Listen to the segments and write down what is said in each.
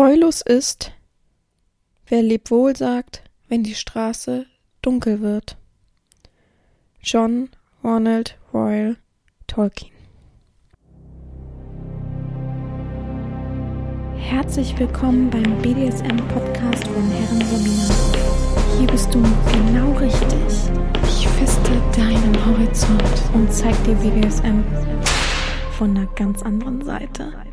Treulos ist, wer Lebwohl sagt, wenn die Straße dunkel wird. John Ronald Royal Tolkien Herzlich willkommen beim BDSM-Podcast von Herren Sabina. Hier bist du genau richtig. Ich feste deinen Horizont und zeig dir BDSM von einer ganz anderen Seite.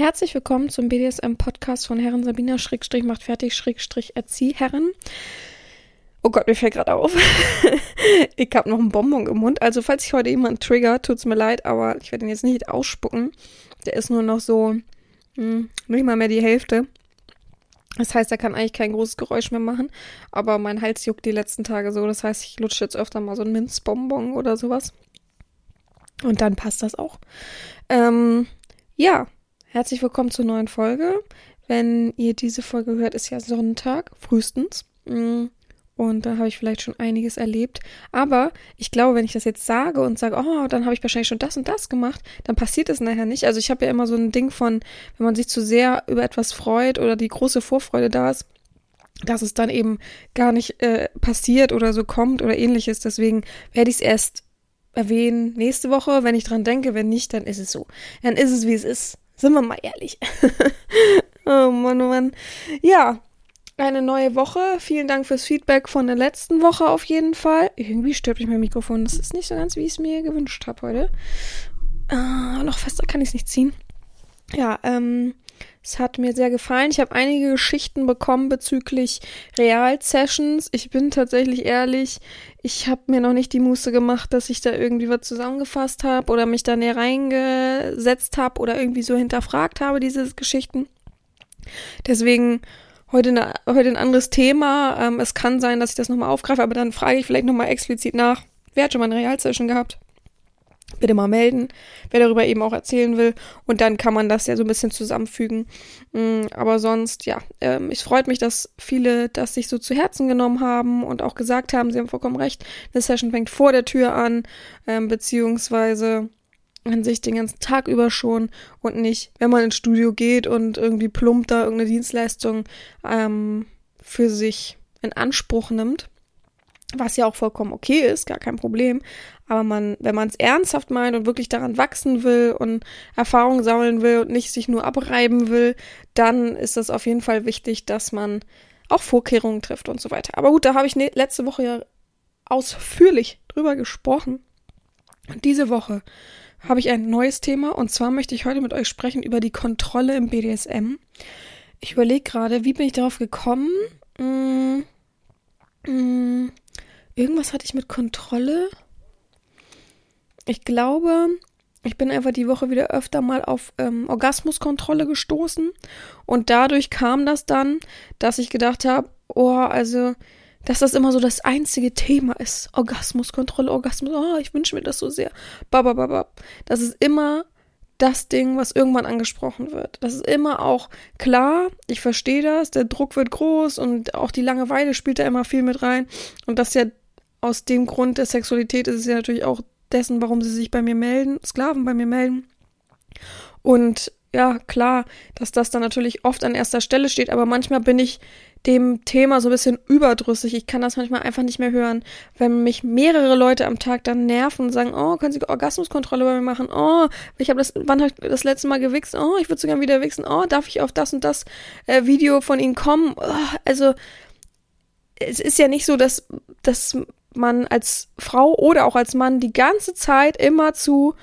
Herzlich willkommen zum BDSM-Podcast von Herren Sabina Schrägstrich macht fertig Schrägstrich Erzieherren. Oh Gott, mir fällt gerade auf. ich habe noch einen Bonbon im Mund. Also falls ich heute jemanden trigger, tut's mir leid, aber ich werde ihn jetzt nicht ausspucken. Der ist nur noch so hm, nicht mal mehr die Hälfte. Das heißt, er kann eigentlich kein großes Geräusch mehr machen. Aber mein Hals juckt die letzten Tage so. Das heißt, ich lutsche jetzt öfter mal so einen Minzbonbon oder sowas. Und dann passt das auch. Ähm, ja, Herzlich willkommen zur neuen Folge. Wenn ihr diese Folge hört, ist ja Sonntag, frühestens. Mm, und da habe ich vielleicht schon einiges erlebt. Aber ich glaube, wenn ich das jetzt sage und sage, oh, dann habe ich wahrscheinlich schon das und das gemacht, dann passiert es nachher nicht. Also ich habe ja immer so ein Ding von, wenn man sich zu sehr über etwas freut oder die große Vorfreude da ist, dass es dann eben gar nicht äh, passiert oder so kommt oder ähnliches. Deswegen werde ich es erst erwähnen nächste Woche, wenn ich dran denke. Wenn nicht, dann ist es so. Dann ist es, wie es ist. Sind wir mal ehrlich. oh Mann, oh Mann. Ja, eine neue Woche. Vielen Dank fürs Feedback von der letzten Woche auf jeden Fall. Irgendwie stört mich mein Mikrofon. Das ist nicht so ganz, wie ich es mir gewünscht habe heute. Ah, noch fester kann ich es nicht ziehen. Ja, ähm, es hat mir sehr gefallen. Ich habe einige Geschichten bekommen bezüglich Real-Sessions. Ich bin tatsächlich ehrlich, ich habe mir noch nicht die Muße gemacht, dass ich da irgendwie was zusammengefasst habe oder mich da näher reingesetzt habe oder irgendwie so hinterfragt habe, diese Geschichten. Deswegen heute, eine, heute ein anderes Thema. Ähm, es kann sein, dass ich das nochmal aufgreife, aber dann frage ich vielleicht nochmal explizit nach. Wer hat schon mal eine Real-Session gehabt? Bitte mal melden, wer darüber eben auch erzählen will. Und dann kann man das ja so ein bisschen zusammenfügen. Mm, aber sonst, ja, ähm, es freut mich, dass viele das sich so zu Herzen genommen haben und auch gesagt haben, sie haben vollkommen recht, eine Session fängt vor der Tür an, ähm, beziehungsweise an sich den ganzen Tag über schon und nicht, wenn man ins Studio geht und irgendwie plump da irgendeine Dienstleistung ähm, für sich in Anspruch nimmt was ja auch vollkommen okay ist, gar kein Problem. Aber man, wenn man es ernsthaft meint und wirklich daran wachsen will und Erfahrungen sammeln will und nicht sich nur abreiben will, dann ist das auf jeden Fall wichtig, dass man auch Vorkehrungen trifft und so weiter. Aber gut, da habe ich ne, letzte Woche ja ausführlich drüber gesprochen. Und diese Woche habe ich ein neues Thema und zwar möchte ich heute mit euch sprechen über die Kontrolle im BDSM. Ich überlege gerade, wie bin ich darauf gekommen? Hm, hm, Irgendwas hatte ich mit Kontrolle. Ich glaube, ich bin einfach die Woche wieder öfter mal auf ähm, Orgasmuskontrolle gestoßen. Und dadurch kam das dann, dass ich gedacht habe, oh, also, dass das immer so das einzige Thema ist. Orgasmuskontrolle, Orgasmus, oh, ich wünsche mir das so sehr. Babababab. Das ist immer das Ding, was irgendwann angesprochen wird. Das ist immer auch klar, ich verstehe das, der Druck wird groß und auch die Langeweile spielt da immer viel mit rein. Und das ist ja aus dem Grund der Sexualität ist es ja natürlich auch dessen, warum sie sich bei mir melden, Sklaven bei mir melden. Und ja, klar, dass das dann natürlich oft an erster Stelle steht, aber manchmal bin ich dem Thema so ein bisschen überdrüssig. Ich kann das manchmal einfach nicht mehr hören, wenn mich mehrere Leute am Tag dann nerven und sagen, oh, können Sie Orgasmuskontrolle bei mir machen? Oh, ich habe das, wann habe das letzte Mal gewichst? Oh, ich würde sogar wieder wichsen. Oh, darf ich auf das und das äh, Video von Ihnen kommen? Oh, also es ist ja nicht so, dass, dass man als Frau oder auch als Mann die ganze Zeit immer zu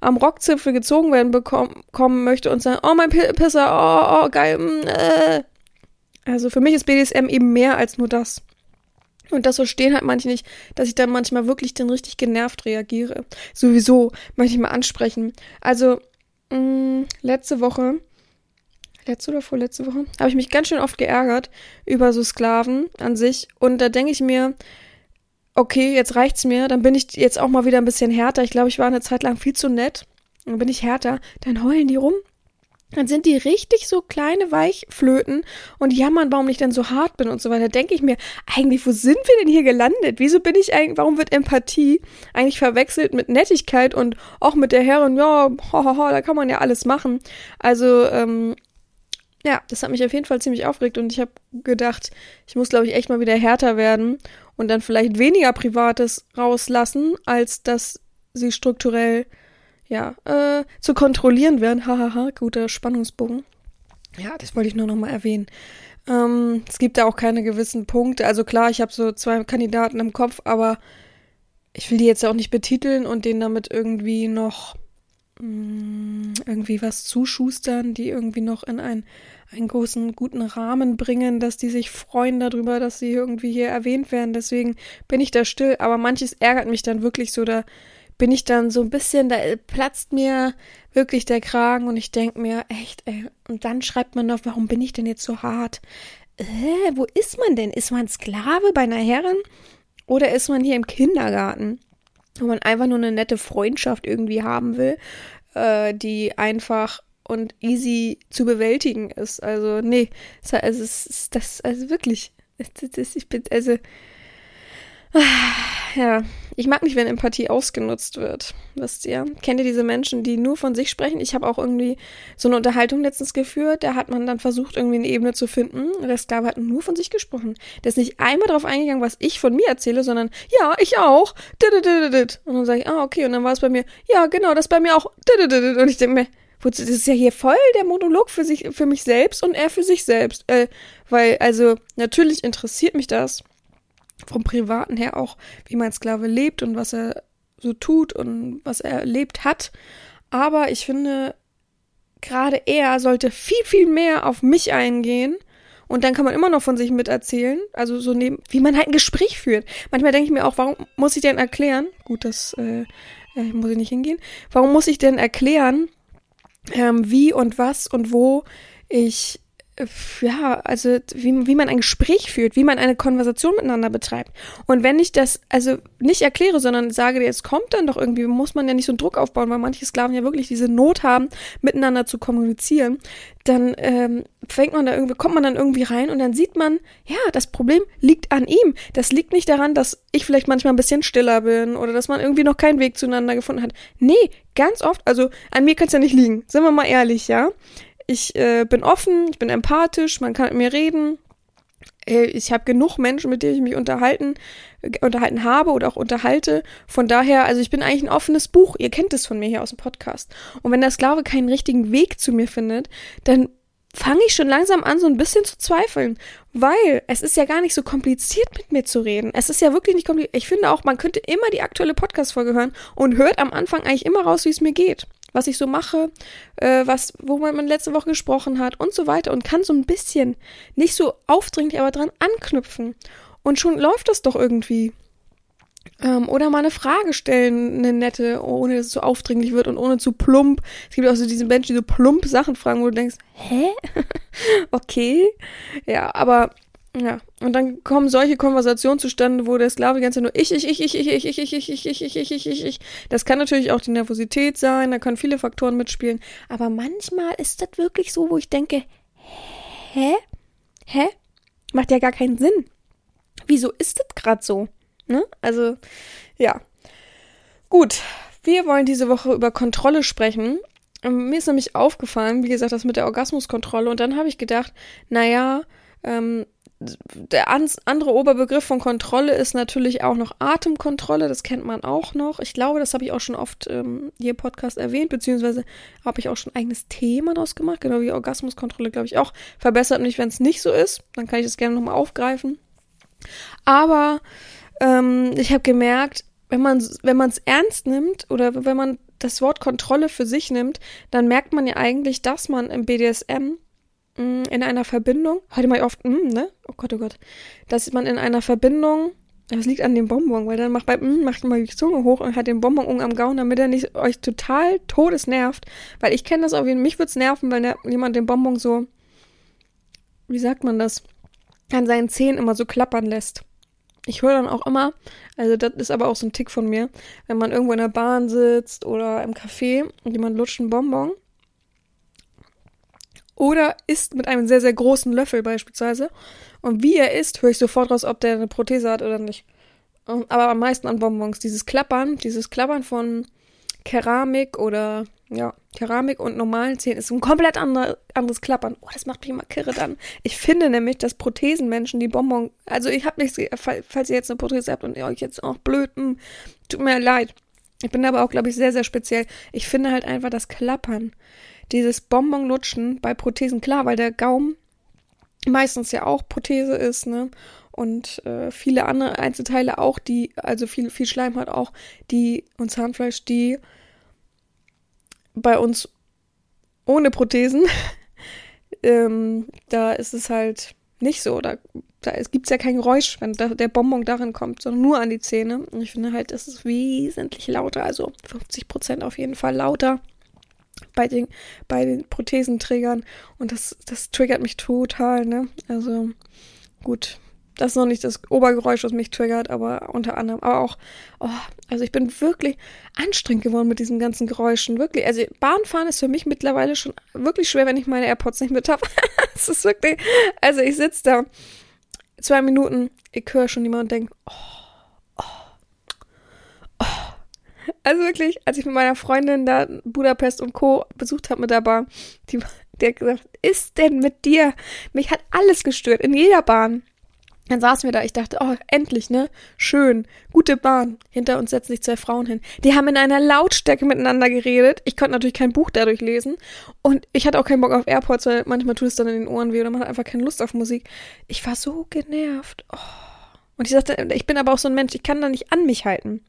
am Rockzipfel gezogen werden bekommen möchte und sagen, oh mein Pisser, oh, oh geil, mm, äh. Also für mich ist BDSM eben mehr als nur das. Und das verstehen halt manche nicht, dass ich dann manchmal wirklich dann richtig genervt reagiere. Sowieso möchte ich mal ansprechen. Also, mh, mm, letzte Woche, letzte oder vorletzte Woche, habe ich mich ganz schön oft geärgert über so Sklaven an sich. Und da denke ich mir, okay, jetzt reicht's mir, dann bin ich jetzt auch mal wieder ein bisschen härter. Ich glaube, ich war eine Zeit lang viel zu nett. Dann bin ich härter. Dann heulen die rum. dann sind die richtig so kleine Weichflöten und jammern, warum ich denn so hart bin und so weiter. Denke ich mir, eigentlich, wo sind wir denn hier gelandet? Wieso bin ich eigentlich, warum wird Empathie eigentlich verwechselt mit Nettigkeit und auch mit der Herren, ja, hahaha, da kann man ja alles machen. Also, ähm, ja, das hat mich auf jeden Fall ziemlich aufgeregt und ich habe gedacht, ich muss, glaube ich, echt mal wieder härter werden und dann vielleicht weniger Privates rauslassen, als dass sie strukturell ja, äh, zu kontrollieren werden. Hahaha, guter Spannungsbogen. Ja, das wollte ich nur nochmal erwähnen. Ähm, es gibt da auch keine gewissen Punkte. Also klar, ich habe so zwei Kandidaten im Kopf, aber ich will die jetzt auch nicht betiteln und denen damit irgendwie noch mh, mm, irgendwie was zuschustern, die irgendwie noch in ein, einen großen, guten Rahmen bringen, dass die sich freuen darüber, dass sie irgendwie hier erwähnt werden. Deswegen bin ich da still, aber manches ärgert mich dann wirklich so, da bin ich dann so ein bisschen, da platzt mir wirklich der Kragen und ich denke mir, echt, ey, und dann schreibt man noch, warum bin ich denn jetzt so hart? Äh, wo ist man denn? Ist man Sklave bei einer Herrin? Oder ist man hier im Kindergarten, wo man einfach nur eine nette Freundschaft irgendwie haben will, äh, die einfach und easy zu bewältigen ist? Also, nee, also, es ist das, also wirklich, ich bin, also, ja, ich mag nicht, wenn Empathie ausgenutzt wird. Wisst ihr? Kennt ihr diese Menschen, die nur von sich sprechen? Ich habe auch irgendwie so eine Unterhaltung letztens geführt. Da hat man dann versucht, irgendwie eine Ebene zu finden. Der Sklave hat nur von sich gesprochen. Der ist nicht einmal darauf eingegangen, was ich von mir erzähle, sondern ja, ich auch. Und dann sage ich, ah, okay. Und dann war es bei mir, ja, genau, das bei mir auch. Und ich denke mir, das ist ja hier voll der Monolog für sich, für mich selbst und er für sich selbst. Äh, weil, also, natürlich interessiert mich das vom Privaten her auch, wie mein Sklave lebt und was er so tut und was er erlebt hat. Aber ich finde, gerade er sollte viel, viel mehr auf mich eingehen. Und dann kann man immer noch von sich miterzählen. Also so neben, wie man halt ein Gespräch führt. Manchmal denke ich mir auch, warum muss ich denn erklären? Gut, das äh, äh muss ich nicht hingehen. Warum muss ich denn erklären, ähm, wie und was und wo ich ja, also wie, wie man ein Gespräch führt, wie man eine Konversation miteinander betreibt. Und wenn ich das also nicht erkläre, sondern sage, jetzt kommt dann doch irgendwie, muss man ja nicht so einen Druck aufbauen, weil manche Sklaven ja wirklich diese Not haben, miteinander zu kommunizieren, dann ähm, fängt man da irgendwie, kommt man dann irgendwie rein und dann sieht man, ja, das Problem liegt an ihm. Das liegt nicht daran, dass ich vielleicht manchmal ein bisschen stiller bin oder dass man irgendwie noch keinen Weg zueinander gefunden hat. Nee, ganz oft, also an mir kann es ja nicht liegen, sind wir mal ehrlich, ja ich äh, bin offen, ich bin empathisch, man kann mit mir reden. Äh, ich habe genug Menschen, mit denen ich mich unterhalten, äh, unterhalten habe oder auch unterhalte. Von daher, also ich bin eigentlich ein offenes Buch. Ihr kennt es von mir hier aus dem Podcast. Und wenn der Sklave keinen richtigen Weg zu mir findet, dann fange ich schon langsam an, so ein bisschen zu zweifeln. Weil es ist ja gar nicht so kompliziert, mit mir zu reden. Es ist ja wirklich nicht kompliziert. Ich finde auch, man könnte immer die aktuelle Podcast-Folge hören und hört am Anfang eigentlich immer raus, wie es mir geht was ich so mache, äh, was, wo man letzte Woche gesprochen hat und so weiter und kann so ein bisschen, nicht so aufdringlich, aber dran anknüpfen. Und schon läuft das doch irgendwie. Ähm, oder mal eine Frage stellen, eine nette, ohne dass es so aufdringlich wird und ohne zu plump. Es gibt auch so diese Menschen, die so plump Sachen fragen, wo du denkst, hä? okay. Ja, aber ja, und dann kommen solche Konversationen zustande, wo der Sklave die ganze Zeit nur ich, ich, ich, ich, ich, ich, ich, ich, ich, ich, ich, ich, ich, ich, ich, ich. Das kann natürlich auch die Nervosität sein, da können viele Faktoren mitspielen. Aber manchmal ist das wirklich so, wo ich denke, hä? Hä? Macht ja gar keinen Sinn. Wieso ist das gerade so? Ne? Also, ja. Gut, wir wollen diese Woche über Kontrolle sprechen. Mir ist nämlich aufgefallen, wie gesagt, das mit der Orgasmuskontrolle. Und dann habe ich gedacht, naja, ähm, der andere Oberbegriff von Kontrolle ist natürlich auch noch Atemkontrolle, das kennt man auch noch. Ich glaube, das habe ich auch schon oft ähm, hier im Podcast erwähnt, beziehungsweise habe ich auch schon ein eigenes Thema daraus gemacht, genau wie Orgasmuskontrolle, glaube ich auch. Verbessert mich, wenn es nicht so ist, dann kann ich das gerne nochmal aufgreifen. Aber ähm, ich habe gemerkt, wenn man wenn man es ernst nimmt oder wenn man das Wort Kontrolle für sich nimmt, dann merkt man ja eigentlich, dass man im BDSM in einer Verbindung, heute mal oft, mm, ne? Oh Gott, oh Gott, dass man in einer Verbindung, das liegt an dem Bonbon, weil dann macht bei, mm, macht mal die Zunge hoch und hat den Bonbon am Gaumen, damit er nicht euch total todes nervt, weil ich kenne das jeden Fall, mich würde es nerven, weil der, jemand den Bonbon so, wie sagt man das, an seinen Zähnen immer so klappern lässt. Ich höre dann auch immer, also das ist aber auch so ein Tick von mir, wenn man irgendwo in der Bahn sitzt oder im Café und jemand lutscht einen Bonbon oder isst mit einem sehr, sehr großen Löffel beispielsweise. Und wie er isst, höre ich sofort raus, ob der eine Prothese hat oder nicht. Aber am meisten an Bonbons. Dieses Klappern, dieses Klappern von Keramik oder ja, Keramik und normalen Zähnen ist ein komplett andere, anderes Klappern. Oh, das macht mich immer kirre dann. Ich finde nämlich, dass Prothesenmenschen die Bonbon, also ich habe nichts, falls ihr jetzt eine Prothese habt und ihr euch jetzt auch blöd, hm, tut mir leid. Ich bin aber auch, glaube ich, sehr, sehr speziell. Ich finde halt einfach das Klappern, dieses Bonbon-Lutschen bei Prothesen, klar, weil der Gaumen meistens ja auch Prothese ist, ne? Und äh, viele andere Einzelteile auch, die, also viel, viel Schleim hat auch, die und Zahnfleisch, die bei uns ohne Prothesen, ähm, da ist es halt nicht so. Da, da gibt es ja kein Geräusch, wenn da, der Bonbon darin kommt, sondern nur an die Zähne. Und ich finde halt, es ist wesentlich lauter, also 50 Prozent auf jeden Fall lauter bei den, bei den Prothesenträgern. Und das, das triggert mich total, ne? Also gut, das ist noch nicht das Obergeräusch, was mich triggert, aber unter anderem. Aber auch, oh, also ich bin wirklich anstrengend geworden mit diesen ganzen Geräuschen. Wirklich. Also Bahnfahren ist für mich mittlerweile schon wirklich schwer, wenn ich meine AirPods nicht mit habe. Es ist wirklich. Also ich sitze da zwei Minuten, ich höre schon jemanden denken, oh, oh, oh. Also wirklich, als ich mit meiner Freundin da Budapest und Co. besucht habe mit der Bahn, die, die hat gesagt, ist denn mit dir? Mich hat alles gestört, in jeder Bahn. Dann saßen wir da, ich dachte, oh, endlich, ne? Schön, gute Bahn. Hinter uns setzen sich zwei Frauen hin. Die haben in einer Lautstärke miteinander geredet. Ich konnte natürlich kein Buch dadurch lesen. Und ich hatte auch keinen Bock auf AirPods, weil manchmal tut es dann in den Ohren weh oder man hat einfach keine Lust auf Musik. Ich war so genervt. Oh. Und ich sagte, ich bin aber auch so ein Mensch, ich kann da nicht an mich halten.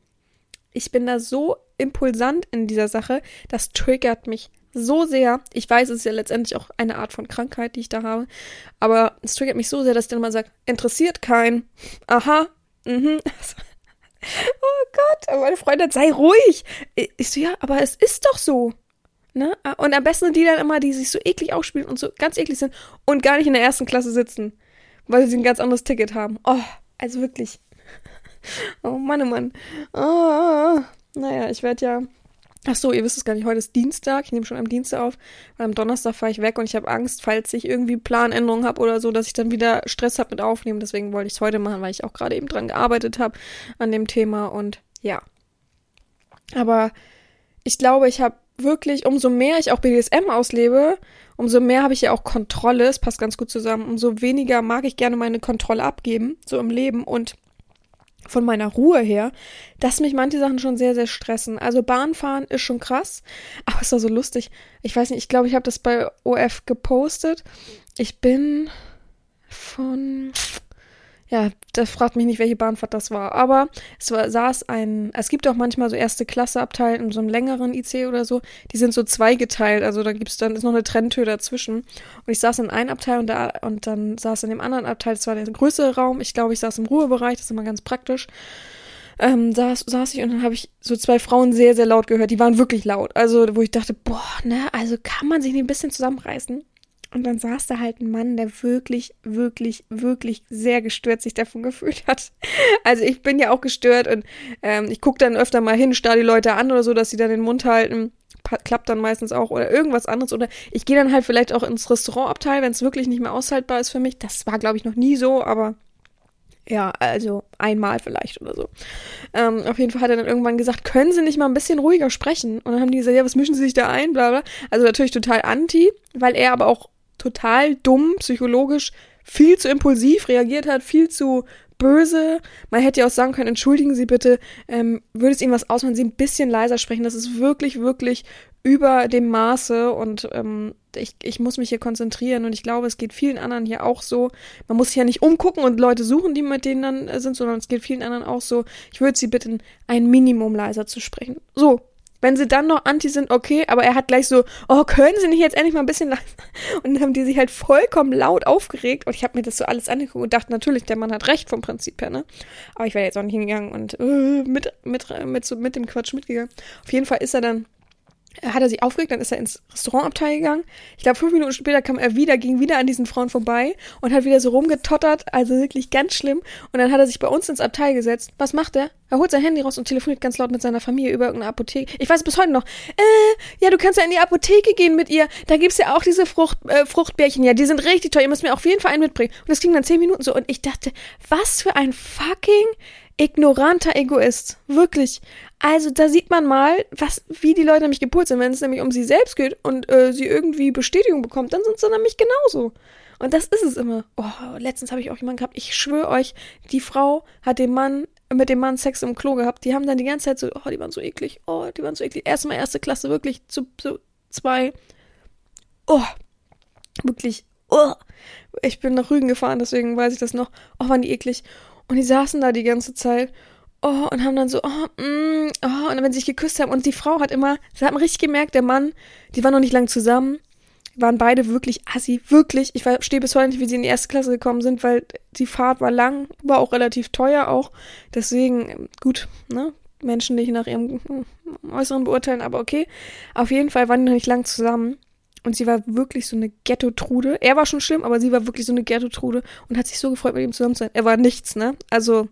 Ich bin da so impulsant in dieser Sache, das triggert mich so sehr. Ich weiß, es ist ja letztendlich auch eine Art von Krankheit, die ich da habe. Aber es triggert mich so sehr, dass ich dann mal sage, interessiert keinen. Aha. Mhm. oh Gott. Meine Freundin, sei ruhig. Ich so, ja, aber es ist doch so. Ne? Und am besten die dann immer, die sich so eklig aufspielen und so ganz eklig sind und gar nicht in der ersten Klasse sitzen, weil sie ein ganz anderes Ticket haben. Oh, also wirklich. Oh Mann, oh Mann. Oh, naja, ich werde ja Ach so, ihr wisst es gar nicht, heute ist Dienstag, ich nehme schon am Dienstag auf, weil am Donnerstag fahre ich weg und ich habe Angst, falls ich irgendwie Planänderungen habe oder so, dass ich dann wieder Stress habe mit Aufnehmen. Deswegen wollte ich es heute machen, weil ich auch gerade eben dran gearbeitet habe an dem Thema. Und ja. Aber ich glaube, ich habe wirklich, umso mehr ich auch BDSM auslebe, umso mehr habe ich ja auch Kontrolle, es passt ganz gut zusammen, umso weniger mag ich gerne meine Kontrolle abgeben, so im Leben. Und von meiner Ruhe her, dass mich manche Sachen schon sehr, sehr stressen. Also Bahnfahren ist schon krass, aber es war so lustig. Ich weiß nicht, ich glaube, ich habe das bei OF gepostet. Ich bin von ja, das fragt mich nicht, welche Bahnfahrt das war. Aber es war, saß ein, es gibt auch manchmal so erste Klasse Abteil in so einem längeren IC oder so. Die sind so zweigeteilt. Also da gibt's dann, ist noch eine Trenntür dazwischen. Und ich saß in einem Abteil und da, und dann saß in dem anderen Abteil, das war der größere Raum. Ich glaube, ich saß im Ruhebereich, das ist immer ganz praktisch. Ähm, saß, saß ich und dann habe ich so zwei Frauen sehr, sehr laut gehört. Die waren wirklich laut. Also, wo ich dachte, boah, ne, also kann man sich nicht ein bisschen zusammenreißen? Und dann saß da halt ein Mann, der wirklich, wirklich, wirklich sehr gestört sich davon gefühlt hat. Also ich bin ja auch gestört und ähm, ich gucke dann öfter mal hin, starr die Leute an oder so, dass sie dann den Mund halten. Klappt dann meistens auch oder irgendwas anderes. Oder ich gehe dann halt vielleicht auch ins Restaurantabteil, wenn es wirklich nicht mehr aushaltbar ist für mich. Das war, glaube ich, noch nie so, aber ja, also einmal vielleicht oder so. Ähm, auf jeden Fall hat er dann irgendwann gesagt, können Sie nicht mal ein bisschen ruhiger sprechen? Und dann haben die gesagt, ja, was mischen Sie sich da ein, bla bla. Also natürlich total anti, weil er aber auch total dumm, psychologisch viel zu impulsiv reagiert hat, viel zu böse. Man hätte ja auch sagen können, entschuldigen Sie bitte, ähm, würde es Ihnen was ausmachen, Sie ein bisschen leiser sprechen. Das ist wirklich, wirklich über dem Maße und ähm, ich, ich muss mich hier konzentrieren und ich glaube, es geht vielen anderen hier auch so. Man muss sich ja nicht umgucken und Leute suchen, die mit denen dann äh, sind, sondern es geht vielen anderen auch so. Ich würde Sie bitten, ein Minimum leiser zu sprechen. So, wenn sie dann noch anti sind, okay, aber er hat gleich so, oh, können sie nicht jetzt endlich mal ein bisschen leiser? Und dann haben die sich halt vollkommen laut aufgeregt und ich habe mir das so alles angeguckt und dachte, natürlich, der Mann hat recht vom Prinzip her, ne? Aber ich wäre jetzt auch nicht hingegangen und äh, mit, mit, mit, so, mit dem Quatsch mitgegangen. Auf jeden Fall ist er dann hat er sich aufgeregt, dann ist er ins Restaurantabteil gegangen. Ich glaube, fünf Minuten später kam er wieder, ging wieder an diesen Frauen vorbei und hat wieder so rumgetottert, also wirklich ganz schlimm. Und dann hat er sich bei uns ins Abteil gesetzt. Was macht er? Er holt sein Handy raus und telefoniert ganz laut mit seiner Familie über irgendeine Apotheke. Ich weiß bis heute noch. Äh, ja, du kannst ja in die Apotheke gehen mit ihr. Da gibt's ja auch diese Frucht, äh, Fruchtbärchen. Ja, die sind richtig toll. Ihr müsst mir auf jeden Fall einen mitbringen. Und das ging dann zehn Minuten so. Und ich dachte, was für ein fucking ignoranter Egoist. Wirklich. Also da sieht man mal, was, wie die Leute nämlich gepolt sind. Wenn es nämlich um sie selbst geht und äh, sie irgendwie Bestätigung bekommt, dann sind sie nämlich genauso. Und das ist es immer. Oh, letztens habe ich auch jemanden gehabt, ich schwöre euch, die Frau hat den Mann mit dem Mann Sex im Klo gehabt. Die haben dann die ganze Zeit so, oh, die waren so eklig, oh, die waren so eklig. Erstmal erste Klasse, wirklich zu, zu zwei. Oh, wirklich, oh. Ich bin nach Rügen gefahren, deswegen weiß ich das noch. Oh, waren die eklig. Und die saßen da die ganze Zeit oh, und haben dann so, oh, mm, oh, und wenn sie sich geküsst haben, und die Frau hat immer, sie hat man richtig gemerkt, der Mann, die waren noch nicht lang zusammen, waren beide wirklich assi, wirklich. Ich verstehe bis heute nicht, wie sie in die erste Klasse gekommen sind, weil die Fahrt war lang, war auch relativ teuer auch. Deswegen, gut, ne? Menschen nicht nach ihrem Äußeren beurteilen, aber okay. Auf jeden Fall waren die noch nicht lang zusammen. Und sie war wirklich so eine Ghetto-Trude. Er war schon schlimm, aber sie war wirklich so eine Ghetto-Trude und hat sich so gefreut, mit ihm zusammen zu sein. Er war nichts, ne? Also,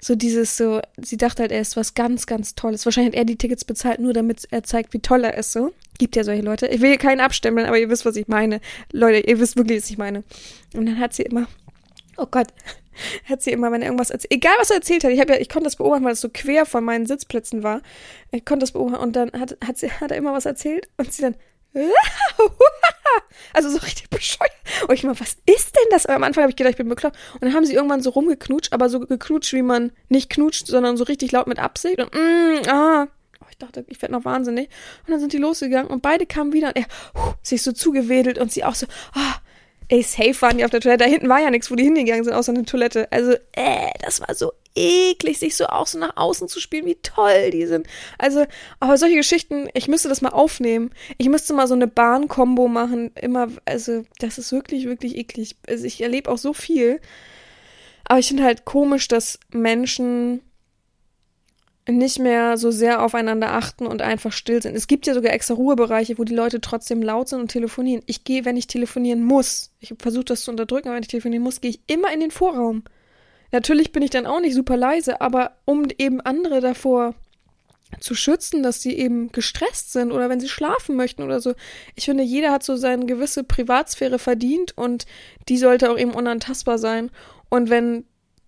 so dieses so, sie dachte halt, er ist was ganz, ganz Tolles. Wahrscheinlich hat er die Tickets bezahlt, nur damit er zeigt, wie toll er ist, so. Gibt ja solche Leute. Ich will hier keinen abstimmeln, aber ihr wisst, was ich meine. Leute, ihr wisst wirklich, was ich meine. Und dann hat sie immer, oh Gott, hat sie immer, wenn er irgendwas erzählt, egal was er erzählt hat, ich ja, ich konnte das beobachten, weil es so quer von meinen Sitzplätzen war. Ich konnte das beobachten und dann hat, hat sie, hat er immer was erzählt und sie dann, also so richtig bescheuert. Und ich mal, was ist denn das? Aber am Anfang habe ich gedacht, ich bin bekloppt. Und dann haben sie irgendwann so rumgeknutscht, aber so geknutscht, wie man nicht knutscht, sondern so richtig laut mit Absicht. Und mm, ah. Oh, ich dachte, ich werde noch wahnsinnig. Und dann sind die losgegangen und beide kamen wieder und er huh, sich so zugewedelt und sie auch so, ah, ey, safe waren die auf der Toilette. Da hinten war ja nichts, wo die hingegangen sind, außer eine Toilette. Also, äh, das war so eklig, sich so auch so nach außen zu spielen, wie toll die sind. Also, aber solche Geschichten, ich müsste das mal aufnehmen. Ich müsste mal so eine Bahn-Kombo machen. Immer, also, das ist wirklich, wirklich eklig. Also, ich erlebe auch so viel. Aber ich finde halt komisch, dass Menschen nicht mehr so sehr aufeinander achten und einfach still sind. Es gibt ja sogar extra Ruhebereiche, wo die Leute trotzdem laut sind und telefonieren. Ich gehe, wenn ich telefonieren muss, ich versuche das zu unterdrücken, aber wenn ich telefonieren muss, gehe ich immer in den Vorraum. Natürlich bin ich dann auch nicht super leise, aber um eben andere davor zu schützen, dass sie eben gestresst sind oder wenn sie schlafen möchten oder so. Ich finde, jeder hat so seine gewisse Privatsphäre verdient und die sollte auch eben unantastbar sein. Und wenn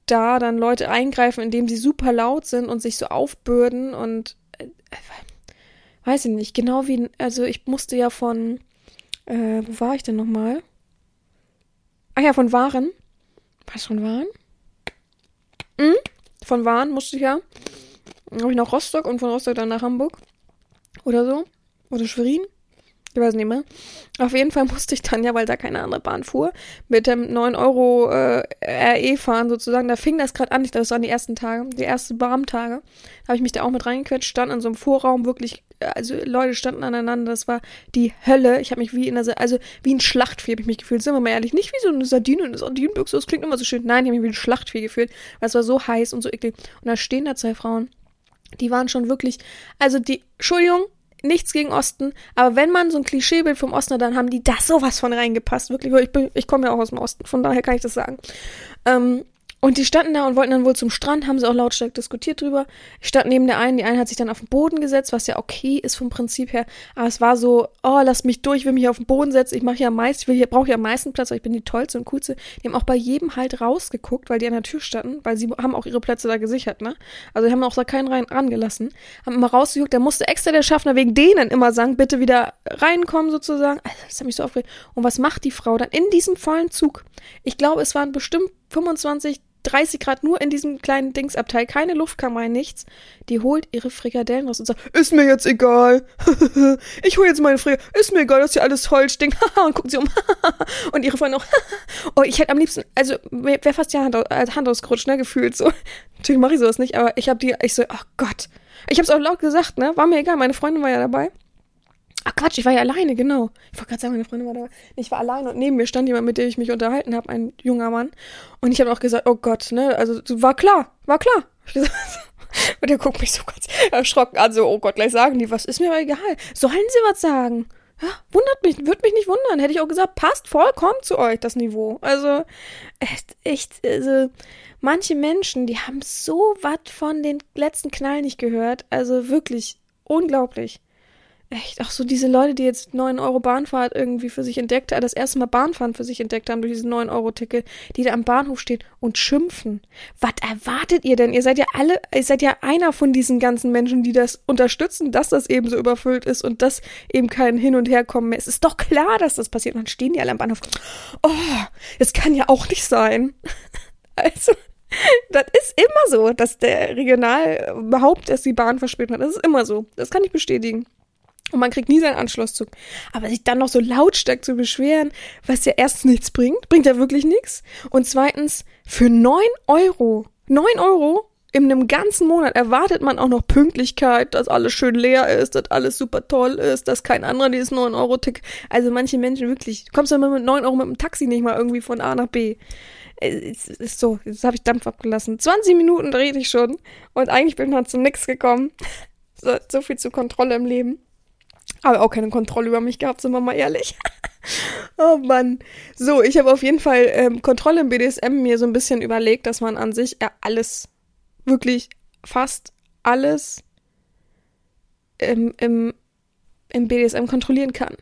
da dann Leute eingreifen, indem sie super laut sind und sich so aufbürden und äh, weiß ich nicht, genau wie, also ich musste ja von, äh, wo war ich denn nochmal? Ach ja, von Waren. Was von Waren? Hm? Von Waren musste ich ja. Dann habe ich nach Rostock und von Rostock dann nach Hamburg. Oder so. Oder Schwerin. Ich weiß nicht mehr. Auf jeden Fall musste ich dann ja, weil da keine andere Bahn fuhr, mit dem 9 Euro äh, RE fahren sozusagen. Da fing das gerade an. Ich glaube, das waren die ersten Tage, die ersten Barmtage. Da habe ich mich da auch mit reingequetscht, stand in so einem Vorraum, wirklich, also Leute standen aneinander. Das war die Hölle. Ich habe mich wie in der, also wie ein Schlachtvieh habe ich mich gefühlt. Sind wir mal ehrlich, nicht wie so eine Sardine, eine Sardinenbüchse. Das klingt immer so schön. Nein, ich habe mich wie ein Schlachtvieh gefühlt, weil es war so heiß und so eklig. Und da stehen da zwei Frauen. Die waren schon wirklich, also die, Entschuldigung, nichts gegen Osten, aber wenn man so ein Klischeebild vom Osten hat, dann haben die da sowas von reingepasst. Wirklich, ich, ich komme ja auch aus dem Osten, von daher kann ich das sagen. Ähm, und die standen da und wollten dann wohl zum Strand, haben sie auch lautstark diskutiert drüber. Ich stand neben der einen, die eine hat sich dann auf den Boden gesetzt, was ja okay ist vom Prinzip her. Aber es war so, oh, lass mich durch, ich will mich auf den Boden setzen, ich mache ja meist, ich will brauche ja am meisten Platz, weil ich bin die tollste und coolste. Die haben auch bei jedem halt rausgeguckt, weil die an der Tür standen, weil sie haben auch ihre Plätze da gesichert, ne? Also die haben auch da keinen rein rangelassen. Haben immer rausgeguckt, da musste extra der Schaffner wegen denen immer sagen, bitte wieder reinkommen sozusagen. Also, das hat mich so aufgeregt. Und was macht die Frau dann in diesem vollen Zug? Ich glaube, es waren bestimmt 25, 30 Grad nur in diesem kleinen Dingsabteil, keine Luftkammer, nichts. Die holt ihre Frikadellen raus und sagt, ist mir jetzt egal. ich hole jetzt meine Frikadellen. Ist mir egal, dass hier alles Holz stinkt. und guckt sie um. und ihre Freundin auch. oh, ich hätte am liebsten, also wäre fast ja Hand, Hand ausgerutscht, ne, gefühlt so. Natürlich mache ich sowas nicht, aber ich habe die, ich so, oh Gott. Ich habe es auch laut gesagt, ne, war mir egal, meine Freundin war ja dabei. Ach Quatsch, ich war ja alleine, genau. Ich wollte gerade sagen, meine Freundin war da. Ich war alleine und neben mir stand jemand, mit dem ich mich unterhalten habe, ein junger Mann. Und ich habe auch gesagt, oh Gott, ne, also war klar, war klar. Und er guckt mich so ganz erschrocken an, so, oh Gott, gleich sagen die, was ist mir aber egal. Sollen sie was sagen? Ja, wundert mich, würde mich nicht wundern. Hätte ich auch gesagt, passt vollkommen zu euch, das Niveau. Also, echt, echt, also, manche Menschen, die haben so was von den letzten Knall nicht gehört. Also wirklich unglaublich. Echt, auch so diese Leute, die jetzt 9 Euro Bahnfahrt irgendwie für sich entdeckt haben, das erste Mal Bahnfahren für sich entdeckt haben durch diesen 9 Euro Ticket, die da am Bahnhof stehen und schimpfen. Was erwartet ihr denn? Ihr seid ja alle, ihr seid ja einer von diesen ganzen Menschen, die das unterstützen, dass das eben so überfüllt ist und dass eben kein Hin- und Herkommen mehr ist. Es ist doch klar, dass das passiert. Und dann stehen die alle am Bahnhof. Oh, das kann ja auch nicht sein. Also, das ist immer so, dass der Regional behauptet, dass die Bahn verspätet hat. Das ist immer so. Das kann ich bestätigen. Und man kriegt nie seinen Anschlusszug. Aber sich dann noch so lautstark zu beschweren, was ja erstens nichts bringt, bringt ja wirklich nichts. Und zweitens, für neun Euro, neun Euro in einem ganzen Monat erwartet man auch noch Pünktlichkeit, dass alles schön leer ist, dass alles super toll ist, dass kein anderer dieses 9-Euro-Tick. Also manche Menschen wirklich, du kommst ja mit 9 Euro mit dem Taxi nicht mal irgendwie von A nach B. Es ist so, jetzt habe ich Dampf abgelassen. 20 Minuten rede ich schon und eigentlich bin ich noch zu nichts gekommen. So, so viel zur Kontrolle im Leben. Aber auch keine Kontrolle über mich gehabt, sind wir mal ehrlich. oh Mann. So, ich habe auf jeden Fall ähm, Kontrolle im BDSM mir so ein bisschen überlegt, dass man an sich ja alles, wirklich fast alles im, im, im BDSM kontrollieren kann.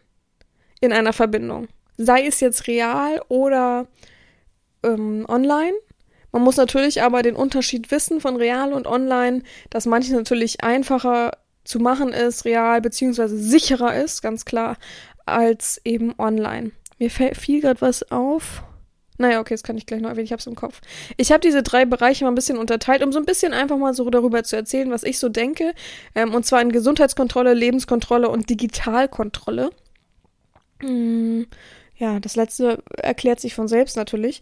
In einer Verbindung. Sei es jetzt real oder ähm, online. Man muss natürlich aber den Unterschied wissen von real und online, dass manches natürlich einfacher zu machen ist, real, beziehungsweise sicherer ist, ganz klar, als eben online. Mir fiel gerade was auf. Naja, okay, das kann ich gleich noch erwähnen, ich hab's im Kopf. Ich habe diese drei Bereiche mal ein bisschen unterteilt, um so ein bisschen einfach mal so darüber zu erzählen, was ich so denke. Ähm, und zwar in Gesundheitskontrolle, Lebenskontrolle und Digitalkontrolle. Hm, ja, das letzte erklärt sich von selbst natürlich.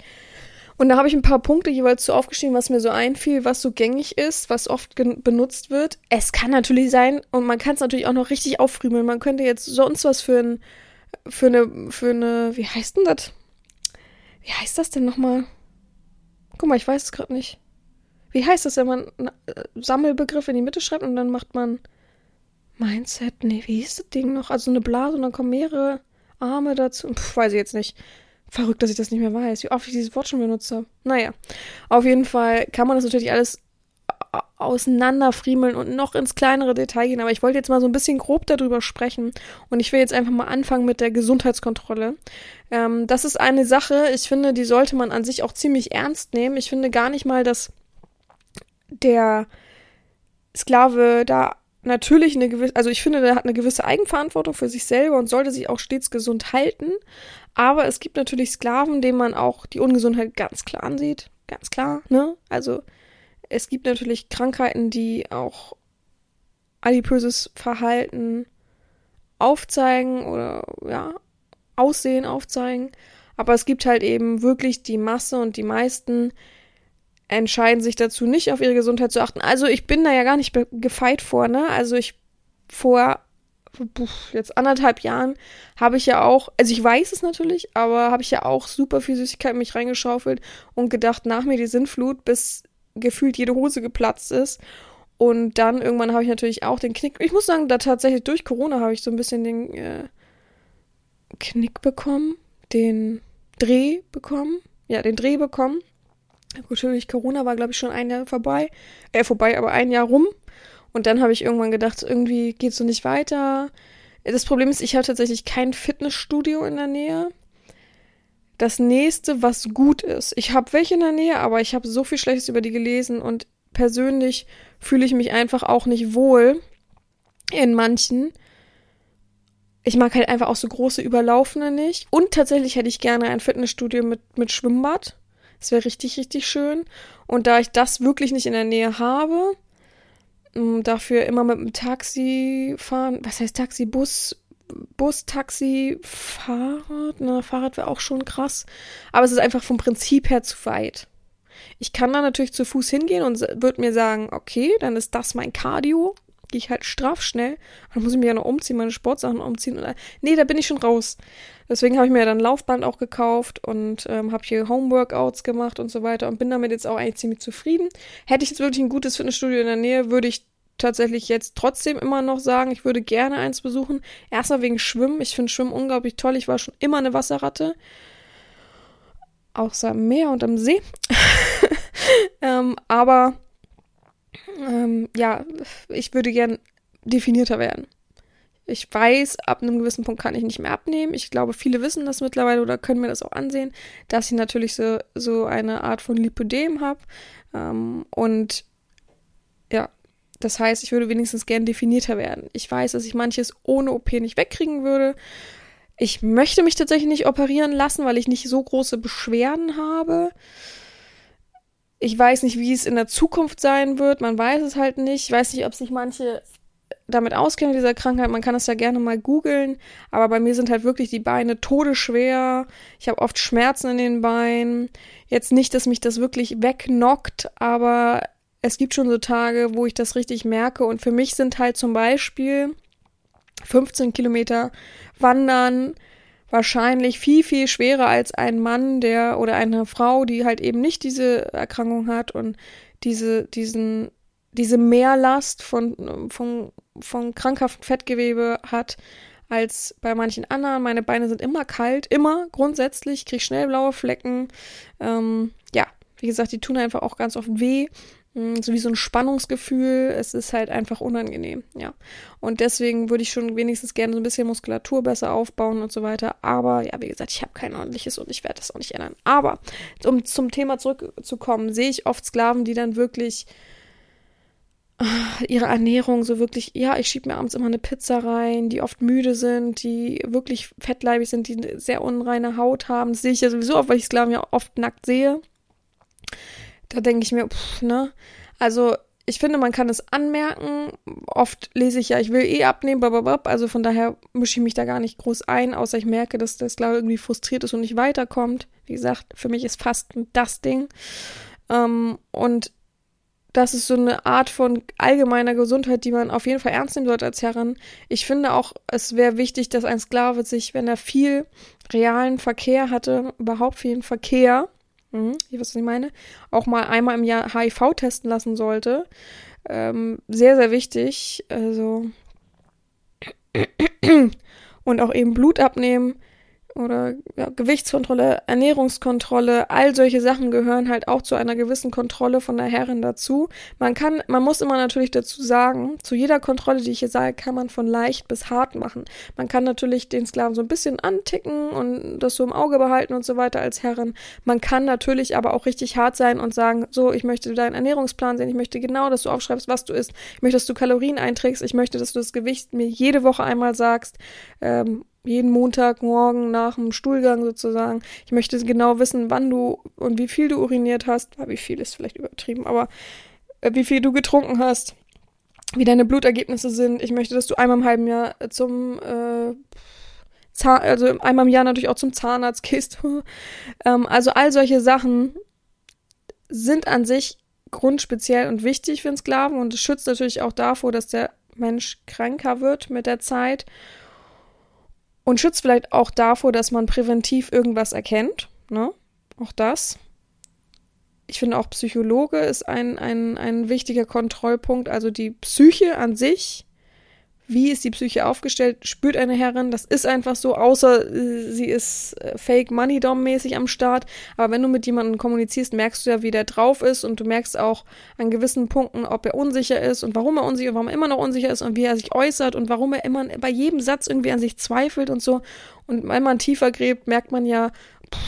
Und da habe ich ein paar Punkte jeweils so aufgeschrieben, was mir so einfiel, was so gängig ist, was oft benutzt wird. Es kann natürlich sein, und man kann es natürlich auch noch richtig auffriemeln. Man könnte jetzt sonst was für ein, für eine, für eine, wie heißt denn das? Wie heißt das denn nochmal? Guck mal, ich weiß es gerade nicht. Wie heißt das, wenn man einen äh, Sammelbegriff in die Mitte schreibt und dann macht man Mindset? Nee, wie hieß das Ding noch? Also eine Blase und dann kommen mehrere Arme dazu. Puh, weiß ich jetzt nicht. Verrückt, dass ich das nicht mehr weiß, wie oft ich dieses Wort schon benutzt habe. Naja, auf jeden Fall kann man das natürlich alles auseinanderfriemeln und noch ins kleinere Detail gehen, aber ich wollte jetzt mal so ein bisschen grob darüber sprechen und ich will jetzt einfach mal anfangen mit der Gesundheitskontrolle. Ähm, das ist eine Sache, ich finde, die sollte man an sich auch ziemlich ernst nehmen. Ich finde gar nicht mal, dass der Sklave da natürlich eine gewisse, also ich finde, der hat eine gewisse Eigenverantwortung für sich selber und sollte sich auch stets gesund halten. Aber es gibt natürlich Sklaven, denen man auch die Ungesundheit ganz klar ansieht. Ganz klar, ne? Also es gibt natürlich Krankheiten, die auch adipöses Verhalten aufzeigen oder ja, Aussehen aufzeigen. Aber es gibt halt eben wirklich die Masse und die meisten entscheiden sich dazu, nicht auf ihre Gesundheit zu achten. Also ich bin da ja gar nicht gefeit vor, ne? Also ich vor jetzt anderthalb Jahren habe ich ja auch, also ich weiß es natürlich, aber habe ich ja auch super viel Süßigkeit in mich reingeschaufelt und gedacht, nach mir die Sinnflut, bis gefühlt jede Hose geplatzt ist. Und dann irgendwann habe ich natürlich auch den Knick. Ich muss sagen, da tatsächlich durch Corona habe ich so ein bisschen den äh, Knick bekommen, den Dreh bekommen. Ja, den Dreh bekommen. Natürlich, Corona war, glaube ich, schon ein Jahr vorbei. Äh, vorbei, aber ein Jahr rum. Und dann habe ich irgendwann gedacht, irgendwie geht es so nicht weiter. Das Problem ist, ich habe tatsächlich kein Fitnessstudio in der Nähe. Das nächste, was gut ist. Ich habe welche in der Nähe, aber ich habe so viel Schlechtes über die gelesen und persönlich fühle ich mich einfach auch nicht wohl in manchen. Ich mag halt einfach auch so große Überlaufene nicht. Und tatsächlich hätte ich gerne ein Fitnessstudio mit, mit Schwimmbad. Das wäre richtig, richtig schön. Und da ich das wirklich nicht in der Nähe habe, dafür immer mit dem Taxi fahren. Was heißt Taxi? Bus, Bus, Taxi, Fahrrad? Na, Fahrrad wäre auch schon krass. Aber es ist einfach vom Prinzip her zu weit. Ich kann da natürlich zu Fuß hingehen und würde mir sagen, okay, dann ist das mein Cardio. Gehe ich halt straff schnell. Dann muss ich mir ja noch umziehen, meine Sportsachen umziehen. Und, nee, da bin ich schon raus. Deswegen habe ich mir ja dann Laufband auch gekauft und ähm, habe hier Homeworkouts gemacht und so weiter und bin damit jetzt auch eigentlich ziemlich zufrieden. Hätte ich jetzt wirklich ein gutes Fitnessstudio in der Nähe, würde ich tatsächlich jetzt trotzdem immer noch sagen, ich würde gerne eins besuchen. Erstmal wegen Schwimmen. Ich finde Schwimmen unglaublich toll. Ich war schon immer eine Wasserratte. Außer am Meer und am See. ähm, aber ähm, ja, ich würde gern definierter werden. Ich weiß, ab einem gewissen Punkt kann ich nicht mehr abnehmen. Ich glaube, viele wissen das mittlerweile oder können mir das auch ansehen, dass ich natürlich so, so eine Art von Lipödem habe. Ähm, und ja, das heißt, ich würde wenigstens gern definierter werden. Ich weiß, dass ich manches ohne OP nicht wegkriegen würde. Ich möchte mich tatsächlich nicht operieren lassen, weil ich nicht so große Beschwerden habe. Ich weiß nicht, wie es in der Zukunft sein wird. Man weiß es halt nicht. Ich weiß nicht, ob sich manche damit auskennen, dieser Krankheit. Man kann das ja gerne mal googeln. Aber bei mir sind halt wirklich die Beine todeschwer. Ich habe oft Schmerzen in den Beinen. Jetzt nicht, dass mich das wirklich wegknockt, aber es gibt schon so Tage, wo ich das richtig merke. Und für mich sind halt zum Beispiel 15 Kilometer Wandern wahrscheinlich viel, viel schwerer als ein Mann, der oder eine Frau, die halt eben nicht diese Erkrankung hat und diese, diesen, diese Mehrlast von, von, von krankhaftem Fettgewebe hat als bei manchen anderen. Meine Beine sind immer kalt, immer grundsätzlich, kriege schnell blaue Flecken. Ähm, ja, wie gesagt, die tun einfach auch ganz oft weh. Hm, so wie so ein Spannungsgefühl. Es ist halt einfach unangenehm, ja. Und deswegen würde ich schon wenigstens gerne so ein bisschen Muskulatur besser aufbauen und so weiter. Aber ja, wie gesagt, ich habe kein ordentliches und ich werde das auch nicht ändern. Aber um zum Thema zurückzukommen, sehe ich oft Sklaven, die dann wirklich ah, ihre Ernährung so wirklich, ja, ich schiebe mir abends immer eine Pizza rein, die oft müde sind, die wirklich fettleibig sind, die eine sehr unreine Haut haben. Das sehe ich ja sowieso oft, weil ich Sklaven ja oft nackt sehe. Da denke ich mir, pff, ne? Also, ich finde, man kann es anmerken. Oft lese ich ja, ich will eh abnehmen, blablabla. Also von daher mische ich mich da gar nicht groß ein, außer ich merke, dass das Sklave irgendwie frustriert ist und nicht weiterkommt. Wie gesagt, für mich ist Fasten das Ding. Ähm, und das ist so eine Art von allgemeiner Gesundheit, die man auf jeden Fall ernst nehmen sollte als Herrin. Ich finde auch, es wäre wichtig, dass ein Sklave sich, wenn er viel realen Verkehr hatte, überhaupt viel Verkehr, Mhm, ich weiß, was ich meine, auch mal einmal im Jahr HIV testen lassen sollte. Ähm, sehr, sehr wichtig. Also und auch eben Blut abnehmen oder ja, Gewichtskontrolle, Ernährungskontrolle, all solche Sachen gehören halt auch zu einer gewissen Kontrolle von der Herrin dazu. Man kann, man muss immer natürlich dazu sagen, zu jeder Kontrolle, die ich hier sage, kann man von leicht bis hart machen. Man kann natürlich den Sklaven so ein bisschen anticken und das so im Auge behalten und so weiter als Herrin. Man kann natürlich aber auch richtig hart sein und sagen, so, ich möchte deinen Ernährungsplan sehen, ich möchte genau, dass du aufschreibst, was du isst, ich möchte, dass du Kalorien einträgst, ich möchte, dass du das Gewicht mir jede Woche einmal sagst, ähm, jeden Montagmorgen nach dem Stuhlgang sozusagen. Ich möchte genau wissen, wann du und wie viel du uriniert hast. Wie viel ist vielleicht übertrieben, aber äh, wie viel du getrunken hast, wie deine Blutergebnisse sind. Ich möchte, dass du einmal im halben Jahr zum äh, Zahn, also einmal im Jahr natürlich auch zum Zahnarzt gehst. ähm, also all solche Sachen sind an sich grundspeziell und wichtig für einen Sklaven und es schützt natürlich auch davor, dass der Mensch kränker wird mit der Zeit und schützt vielleicht auch davor, dass man präventiv irgendwas erkennt. Ne? Auch das. Ich finde auch Psychologe ist ein, ein, ein wichtiger Kontrollpunkt. Also die Psyche an sich wie ist die Psyche aufgestellt, spürt eine Herrin, das ist einfach so, außer äh, sie ist äh, Fake Money Dom mäßig am Start. Aber wenn du mit jemandem kommunizierst, merkst du ja, wie der drauf ist und du merkst auch an gewissen Punkten, ob er unsicher ist und warum er unsicher, warum er immer noch unsicher ist und wie er sich äußert und warum er immer bei jedem Satz irgendwie an sich zweifelt und so. Und wenn man tiefer gräbt, merkt man ja,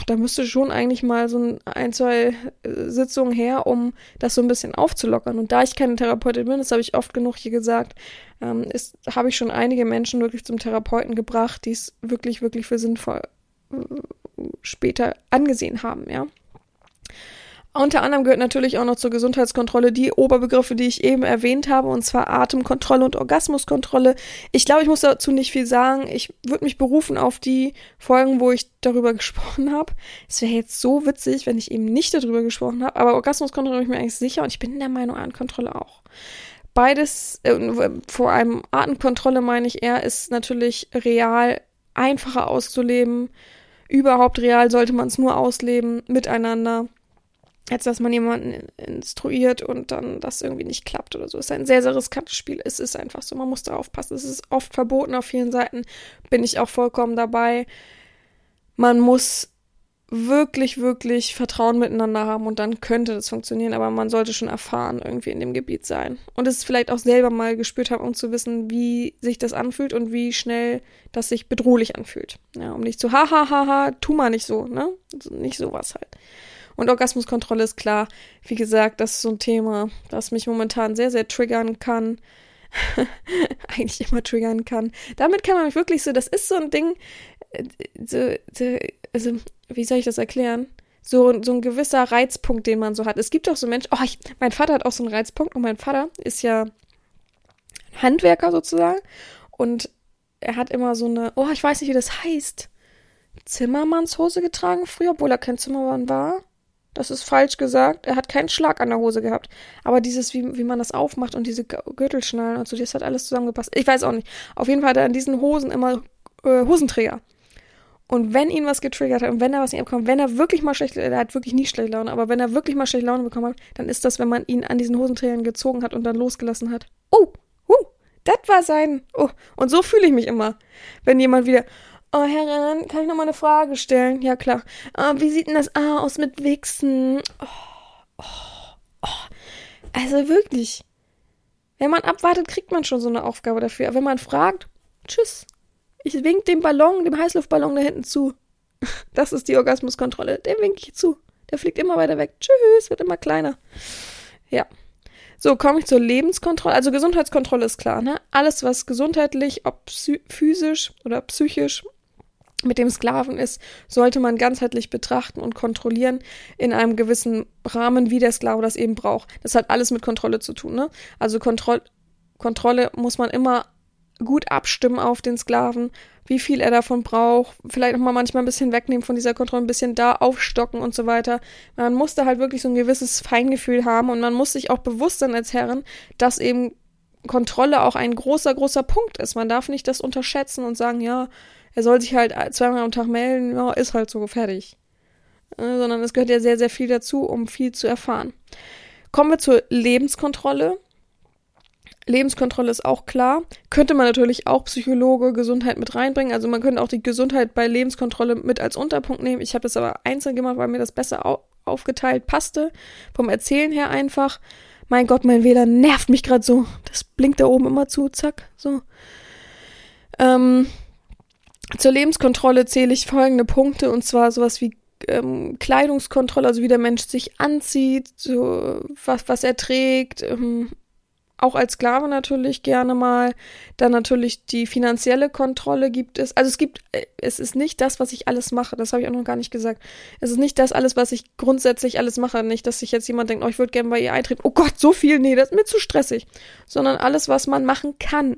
da müsste schon eigentlich mal so ein, ein, zwei äh, Sitzungen her, um das so ein bisschen aufzulockern. Und da ich keine Therapeutin bin, das habe ich oft genug hier gesagt, ähm, habe ich schon einige Menschen wirklich zum Therapeuten gebracht, die es wirklich, wirklich für sinnvoll äh, später angesehen haben, ja. Unter anderem gehört natürlich auch noch zur Gesundheitskontrolle die Oberbegriffe, die ich eben erwähnt habe, und zwar Atemkontrolle und Orgasmuskontrolle. Ich glaube, ich muss dazu nicht viel sagen. Ich würde mich berufen auf die Folgen, wo ich darüber gesprochen habe. Es wäre jetzt so witzig, wenn ich eben nicht darüber gesprochen habe, aber Orgasmuskontrolle bin ich mir eigentlich sicher und ich bin der Meinung, Atemkontrolle auch. Beides, äh, vor allem Artenkontrolle meine ich eher, ist natürlich real einfacher auszuleben. Überhaupt real sollte man es nur ausleben, miteinander als dass man jemanden instruiert und dann das irgendwie nicht klappt oder so. Es ist ein sehr, sehr riskantes Spiel. Es ist einfach so. Man muss da aufpassen. Es ist oft verboten auf vielen Seiten. Bin ich auch vollkommen dabei. Man muss wirklich, wirklich Vertrauen miteinander haben und dann könnte das funktionieren, aber man sollte schon erfahren irgendwie in dem Gebiet sein. Und es vielleicht auch selber mal gespürt haben, um zu wissen, wie sich das anfühlt und wie schnell das sich bedrohlich anfühlt. Ja, um nicht zu, hahaha, ha, ha, ha, tu mal nicht so, ne? Also nicht sowas halt. Und Orgasmuskontrolle ist klar. Wie gesagt, das ist so ein Thema, das mich momentan sehr, sehr triggern kann. Eigentlich immer triggern kann. Damit kann man mich wirklich so, das ist so ein Ding, so, so, also, wie soll ich das erklären? So, so ein gewisser Reizpunkt, den man so hat. Es gibt auch so Menschen, oh, ich, mein Vater hat auch so einen Reizpunkt und mein Vater ist ja Handwerker sozusagen und er hat immer so eine, oh, ich weiß nicht, wie das heißt, Zimmermannshose getragen früher, obwohl er kein Zimmermann war. Das ist falsch gesagt. Er hat keinen Schlag an der Hose gehabt. Aber dieses, wie, wie man das aufmacht und diese Gürtelschnallen und so, das hat alles zusammengepasst. Ich weiß auch nicht. Auf jeden Fall hat er an diesen Hosen immer äh, Hosenträger. Und wenn ihn was getriggert hat und wenn er was nicht abkommt, wenn er wirklich mal schlecht, er hat wirklich nie schlechte Laune, aber wenn er wirklich mal schlechte Laune bekommen hat, dann ist das, wenn man ihn an diesen Hosenträgern gezogen hat und dann losgelassen hat. Oh, uh, das war sein. Oh, und so fühle ich mich immer. Wenn jemand wieder, Oh, Herren, kann ich noch mal eine Frage stellen? Ja, klar. Uh, wie sieht denn das aus mit Wichsen? Oh, oh, oh. Also wirklich. Wenn man abwartet, kriegt man schon so eine Aufgabe dafür. Aber wenn man fragt, tschüss. Ich wink dem Ballon, dem Heißluftballon da hinten zu. Das ist die Orgasmuskontrolle. Dem wink ich zu. Der fliegt immer weiter weg. Tschüss, wird immer kleiner. Ja. So, komme ich zur Lebenskontrolle. Also Gesundheitskontrolle ist klar, ne? Alles, was gesundheitlich, ob physisch oder psychisch mit dem Sklaven ist, sollte man ganzheitlich betrachten und kontrollieren in einem gewissen Rahmen, wie der Sklave das eben braucht. Das hat alles mit Kontrolle zu tun. Ne? Also Kontroll Kontrolle muss man immer gut abstimmen auf den Sklaven, wie viel er davon braucht, vielleicht auch mal manchmal ein bisschen wegnehmen von dieser Kontrolle, ein bisschen da aufstocken und so weiter. Man muss da halt wirklich so ein gewisses Feingefühl haben und man muss sich auch bewusst sein als Herren, dass eben Kontrolle auch ein großer, großer Punkt ist. Man darf nicht das unterschätzen und sagen, ja, er soll sich halt zweimal am Tag melden, ja, ist halt so fertig. Äh, sondern es gehört ja sehr, sehr viel dazu, um viel zu erfahren. Kommen wir zur Lebenskontrolle. Lebenskontrolle ist auch klar. Könnte man natürlich auch Psychologe, Gesundheit mit reinbringen. Also man könnte auch die Gesundheit bei Lebenskontrolle mit als Unterpunkt nehmen. Ich habe das aber einzeln gemacht, weil mir das besser au aufgeteilt passte. Vom Erzählen her einfach. Mein Gott, mein WLAN nervt mich gerade so. Das blinkt da oben immer zu, zack, so. Ähm, zur Lebenskontrolle zähle ich folgende Punkte und zwar sowas wie ähm, Kleidungskontrolle, also wie der Mensch sich anzieht, so was, was er trägt, ähm, auch als Sklave natürlich gerne mal. Dann natürlich die finanzielle Kontrolle gibt es. Also es gibt, äh, es ist nicht das, was ich alles mache. Das habe ich auch noch gar nicht gesagt. Es ist nicht das alles, was ich grundsätzlich alles mache. Nicht, dass sich jetzt jemand denkt, oh, ich würde gerne bei ihr eintreten. Oh Gott, so viel. Nee, das ist mir zu stressig. Sondern alles, was man machen kann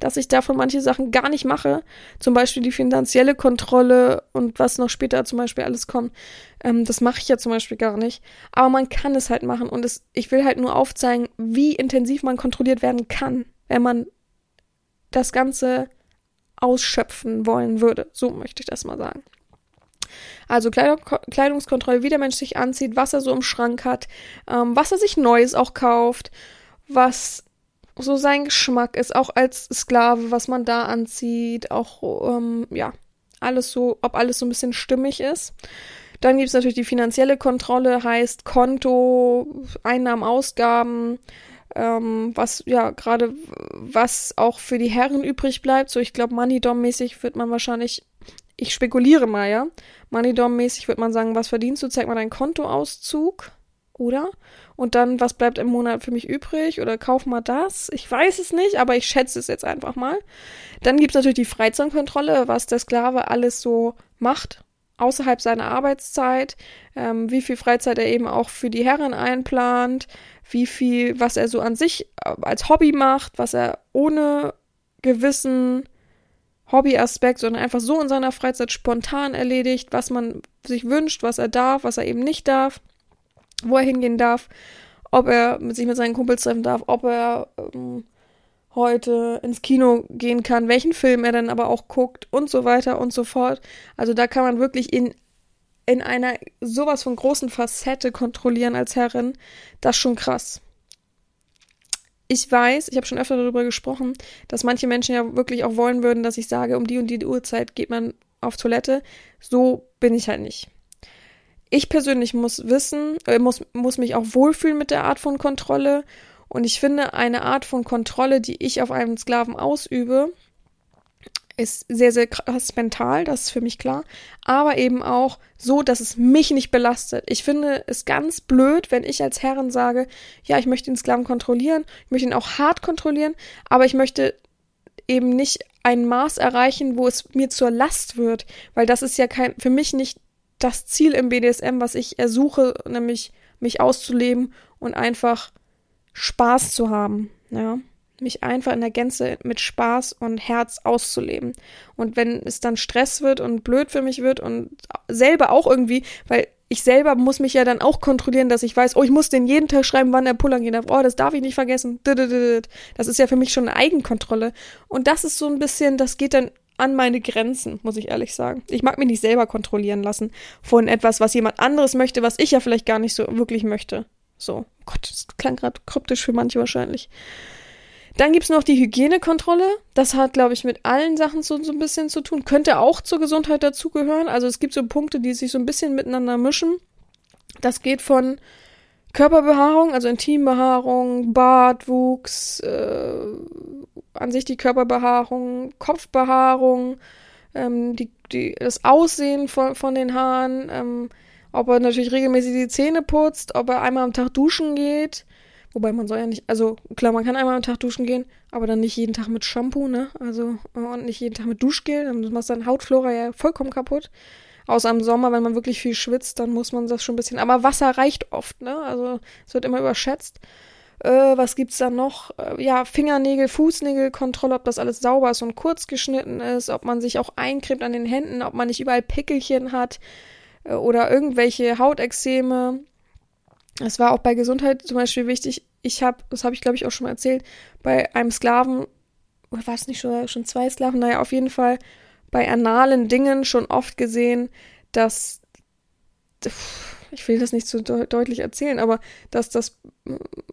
dass ich davon manche Sachen gar nicht mache. Zum Beispiel die finanzielle Kontrolle und was noch später zum Beispiel alles kommt. Ähm, das mache ich ja zum Beispiel gar nicht. Aber man kann es halt machen und es, ich will halt nur aufzeigen, wie intensiv man kontrolliert werden kann, wenn man das Ganze ausschöpfen wollen würde. So möchte ich das mal sagen. Also Kleidungskontrolle, wie der Mensch sich anzieht, was er so im Schrank hat, ähm, was er sich Neues auch kauft, was so sein Geschmack ist, auch als Sklave, was man da anzieht, auch, ähm, ja, alles so, ob alles so ein bisschen stimmig ist. Dann gibt es natürlich die finanzielle Kontrolle, heißt Konto, Einnahmen, Ausgaben, ähm, was ja gerade was auch für die Herren übrig bleibt. So, ich glaube, Moneydom-mäßig wird man wahrscheinlich, ich spekuliere mal, ja. Moneydom-mäßig wird man sagen, was verdienst du? Zeig mal deinen Kontoauszug, oder? und dann, was bleibt im Monat für mich übrig oder kauf mal das. Ich weiß es nicht, aber ich schätze es jetzt einfach mal. Dann gibt es natürlich die Freizeitkontrolle, was der Sklave alles so macht außerhalb seiner Arbeitszeit, ähm, wie viel Freizeit er eben auch für die Herren einplant, wie viel, was er so an sich äh, als Hobby macht, was er ohne gewissen Hobbyaspekt, sondern einfach so in seiner Freizeit spontan erledigt, was man sich wünscht, was er darf, was er eben nicht darf wo er hingehen darf, ob er sich mit seinen Kumpels treffen darf, ob er ähm, heute ins Kino gehen kann, welchen Film er dann aber auch guckt und so weiter und so fort. Also da kann man wirklich in, in einer sowas von großen Facette kontrollieren als Herrin. Das ist schon krass. Ich weiß, ich habe schon öfter darüber gesprochen, dass manche Menschen ja wirklich auch wollen würden, dass ich sage, um die und die Uhrzeit geht man auf Toilette. So bin ich halt nicht. Ich persönlich muss wissen, äh, muss, muss mich auch wohlfühlen mit der Art von Kontrolle und ich finde, eine Art von Kontrolle, die ich auf einem Sklaven ausübe, ist sehr, sehr krass mental, das ist für mich klar, aber eben auch so, dass es mich nicht belastet. Ich finde es ganz blöd, wenn ich als Herrin sage, ja, ich möchte den Sklaven kontrollieren, ich möchte ihn auch hart kontrollieren, aber ich möchte eben nicht ein Maß erreichen, wo es mir zur Last wird, weil das ist ja kein, für mich nicht das Ziel im BDSM, was ich ersuche, nämlich mich auszuleben und einfach Spaß zu haben, ja. Mich einfach in der Gänze mit Spaß und Herz auszuleben. Und wenn es dann Stress wird und blöd für mich wird und selber auch irgendwie, weil ich selber muss mich ja dann auch kontrollieren, dass ich weiß, oh, ich muss den jeden Tag schreiben, wann der pullern gehen darf. Oh, das darf ich nicht vergessen. Das ist ja für mich schon eine Eigenkontrolle. Und das ist so ein bisschen, das geht dann an meine Grenzen, muss ich ehrlich sagen. Ich mag mich nicht selber kontrollieren lassen von etwas, was jemand anderes möchte, was ich ja vielleicht gar nicht so wirklich möchte. So, Gott, das klang gerade kryptisch für manche wahrscheinlich. Dann gibt es noch die Hygienekontrolle. Das hat, glaube ich, mit allen Sachen so, so ein bisschen zu tun. Könnte auch zur Gesundheit dazugehören. Also es gibt so Punkte, die sich so ein bisschen miteinander mischen. Das geht von Körperbehaarung, also Intimbehaarung, Bartwuchs, äh, an sich die Körperbehaarung, Kopfbehaarung, ähm, die, die, das Aussehen von, von den Haaren, ähm, ob er natürlich regelmäßig die Zähne putzt, ob er einmal am Tag duschen geht. Wobei man soll ja nicht, also klar, man kann einmal am Tag duschen gehen, aber dann nicht jeden Tag mit Shampoo, ne? Also und nicht jeden Tag mit Duschgel, dann macht dann Hautflora ja vollkommen kaputt. Außer im Sommer, wenn man wirklich viel schwitzt, dann muss man das schon ein bisschen. Aber Wasser reicht oft, ne? Also es wird immer überschätzt. Äh, was gibt's da noch? Äh, ja, Fingernägel, Fußnägelkontrolle, ob das alles sauber ist und kurz geschnitten ist, ob man sich auch eincremt an den Händen, ob man nicht überall Pickelchen hat. Äh, oder irgendwelche Hautexzeme. Es war auch bei Gesundheit zum Beispiel wichtig. Ich habe, das habe ich glaube ich auch schon mal erzählt, bei einem Sklaven, oder war es nicht schon, schon zwei Sklaven? Naja, auf jeden Fall bei analen Dingen schon oft gesehen, dass, ich will das nicht so de deutlich erzählen, aber dass das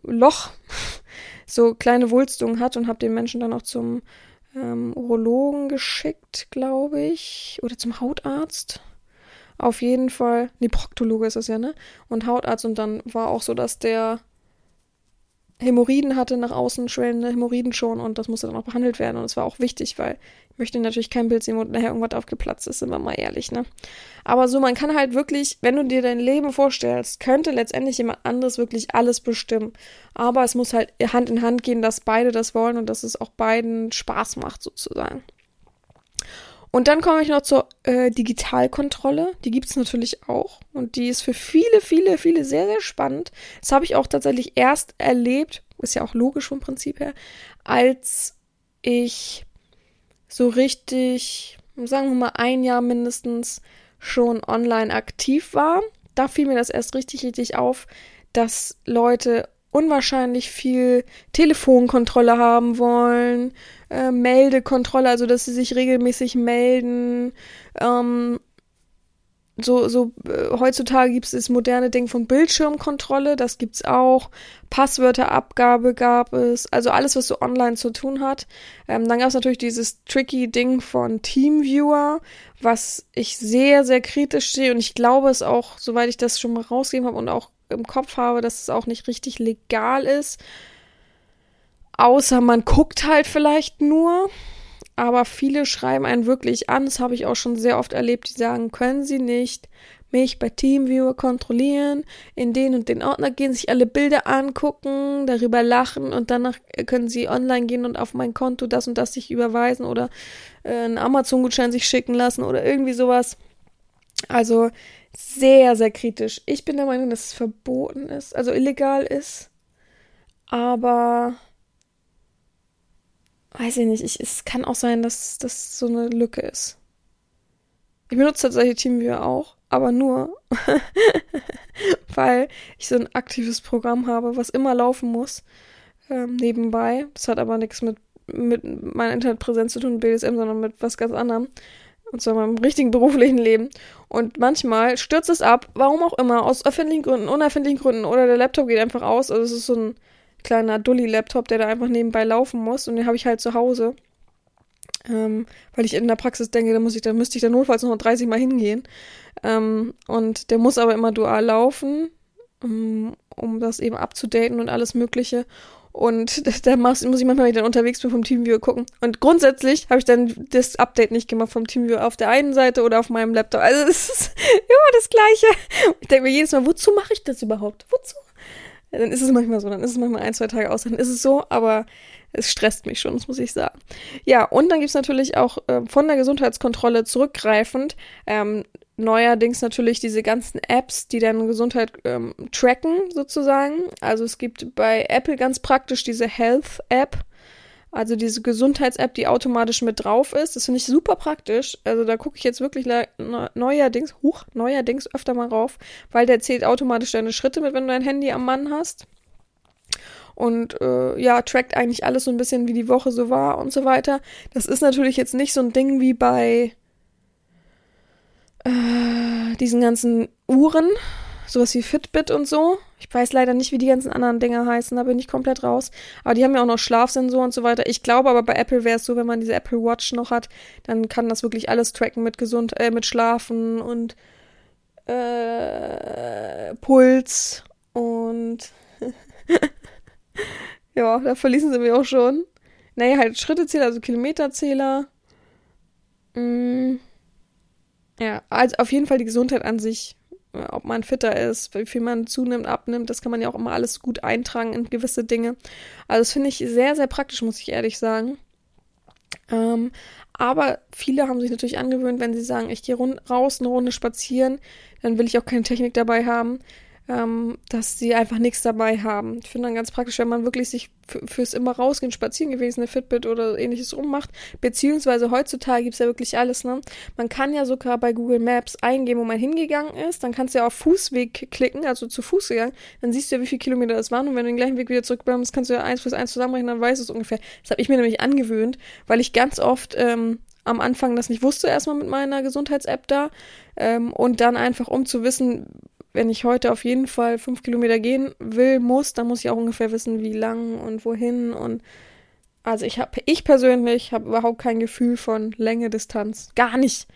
Loch so kleine Wulstungen hat und habe den Menschen dann auch zum ähm, Urologen geschickt, glaube ich, oder zum Hautarzt. Auf jeden Fall, nee, Proktologe ist es ja, ne? Und Hautarzt und dann war auch so, dass der Hämorrhoiden hatte, nach außen schwellende Hämorrhoiden schon und das musste dann auch behandelt werden und es war auch wichtig, weil ich möchte natürlich kein Bild sehen, wo nachher irgendwas aufgeplatzt ist, sind wir mal ehrlich, ne? Aber so, man kann halt wirklich, wenn du dir dein Leben vorstellst, könnte letztendlich jemand anderes wirklich alles bestimmen. Aber es muss halt Hand in Hand gehen, dass beide das wollen und dass es auch beiden Spaß macht, sozusagen. Und dann komme ich noch zur äh, Digitalkontrolle. Die gibt es natürlich auch. Und die ist für viele, viele, viele sehr, sehr spannend. Das habe ich auch tatsächlich erst erlebt, ist ja auch logisch vom Prinzip her, als ich so richtig, sagen wir mal, ein Jahr mindestens schon online aktiv war. Da fiel mir das erst richtig, richtig auf, dass Leute unwahrscheinlich viel Telefonkontrolle haben wollen, äh, Meldekontrolle, also dass sie sich regelmäßig melden. Ähm, so, so äh, heutzutage gibt es das moderne Ding von Bildschirmkontrolle, das gibt's auch. Passwörterabgabe gab es, also alles, was so online zu tun hat. Ähm, dann gab es natürlich dieses tricky Ding von Teamviewer, was ich sehr, sehr kritisch sehe und ich glaube es auch, soweit ich das schon mal rausgegeben habe und auch im Kopf habe, dass es auch nicht richtig legal ist. Außer man guckt halt vielleicht nur. Aber viele schreiben einen wirklich an. Das habe ich auch schon sehr oft erlebt. Die sagen, können Sie nicht mich bei Teamviewer kontrollieren, in den und den Ordner gehen, sich alle Bilder angucken, darüber lachen und danach können Sie online gehen und auf mein Konto das und das sich überweisen oder äh, einen Amazon-Gutschein sich schicken lassen oder irgendwie sowas. Also sehr, sehr kritisch. Ich bin der Meinung, dass es verboten ist, also illegal ist. Aber weiß ich nicht, ich, es kann auch sein, dass das so eine Lücke ist. Ich benutze tatsächlich TeamViewer auch. aber nur, weil ich so ein aktives Programm habe, was immer laufen muss ähm, nebenbei. Das hat aber nichts mit, mit meiner Internetpräsenz zu tun, BDSM, sondern mit was ganz anderem. Und zwar meinem richtigen beruflichen Leben. Und manchmal stürzt es ab, warum auch immer, aus erfindlichen Gründen, unerfindlichen Gründen, oder der Laptop geht einfach aus. Also es ist so ein kleiner Dulli-Laptop, der da einfach nebenbei laufen muss. Und den habe ich halt zu Hause. Ähm, weil ich in der Praxis denke, da muss ich, da müsste ich da notfalls noch 30 Mal hingehen. Ähm, und der muss aber immer dual laufen, um, ähm, um das eben abzudaten und alles Mögliche. Und da muss ich manchmal, wenn ich dann unterwegs bin, vom Teamviewer gucken. Und grundsätzlich habe ich dann das Update nicht gemacht vom Teamviewer auf der einen Seite oder auf meinem Laptop. Also es ist immer das Gleiche. Ich denke mir jedes Mal, wozu mache ich das überhaupt? Wozu? Dann ist es manchmal so, dann ist es manchmal ein, zwei Tage aus, dann ist es so, aber es stresst mich schon, das muss ich sagen. Ja, und dann gibt es natürlich auch äh, von der Gesundheitskontrolle zurückgreifend ähm, neuerdings natürlich diese ganzen Apps, die deine Gesundheit ähm, tracken, sozusagen. Also es gibt bei Apple ganz praktisch diese Health-App, also diese Gesundheits-App, die automatisch mit drauf ist. Das finde ich super praktisch. Also da gucke ich jetzt wirklich neuerdings, huch, neuerdings öfter mal rauf, weil der zählt automatisch deine Schritte mit, wenn du dein Handy am Mann hast. Und äh, ja, trackt eigentlich alles so ein bisschen, wie die Woche so war und so weiter. Das ist natürlich jetzt nicht so ein Ding wie bei äh, diesen ganzen Uhren, sowas wie Fitbit und so. Ich weiß leider nicht, wie die ganzen anderen Dinger heißen, da bin ich komplett raus. Aber die haben ja auch noch Schlafsensoren und so weiter. Ich glaube aber bei Apple wäre es so, wenn man diese Apple Watch noch hat, dann kann das wirklich alles tracken mit gesund, äh, mit Schlafen und äh, Puls und ja, da verließen sie mich auch schon. Naja, halt Schrittezähler, also Kilometerzähler. Mm. Ja, also auf jeden Fall die Gesundheit an sich, äh, ob man fitter ist, wie viel man zunimmt, abnimmt, das kann man ja auch immer alles gut eintragen in gewisse Dinge. Also das finde ich sehr, sehr praktisch, muss ich ehrlich sagen. Ähm, aber viele haben sich natürlich angewöhnt, wenn sie sagen, ich gehe raus eine Runde spazieren, dann will ich auch keine Technik dabei haben ähm, dass sie einfach nichts dabei haben. Ich finde dann ganz praktisch, wenn man wirklich sich fürs immer rausgehen, spazieren gewesen, eine Fitbit oder ähnliches rummacht, beziehungsweise heutzutage gibt es ja wirklich alles, ne? Man kann ja sogar bei Google Maps eingeben, wo man hingegangen ist, dann kannst du ja auf Fußweg klicken, also zu Fuß gegangen, dann siehst du ja, wie viele Kilometer das waren und wenn du den gleichen Weg wieder zurückbleibst, kannst du ja eins plus eins zusammenrechnen, dann weißt du es ungefähr. Das habe ich mir nämlich angewöhnt, weil ich ganz oft ähm, am Anfang das nicht wusste, erstmal mit meiner Gesundheits-App da ähm, und dann einfach, um zu wissen, wenn ich heute auf jeden Fall fünf Kilometer gehen will, muss, dann muss ich auch ungefähr wissen, wie lang und wohin und also ich habe, ich persönlich habe überhaupt kein Gefühl von Länge, Distanz. Gar nicht.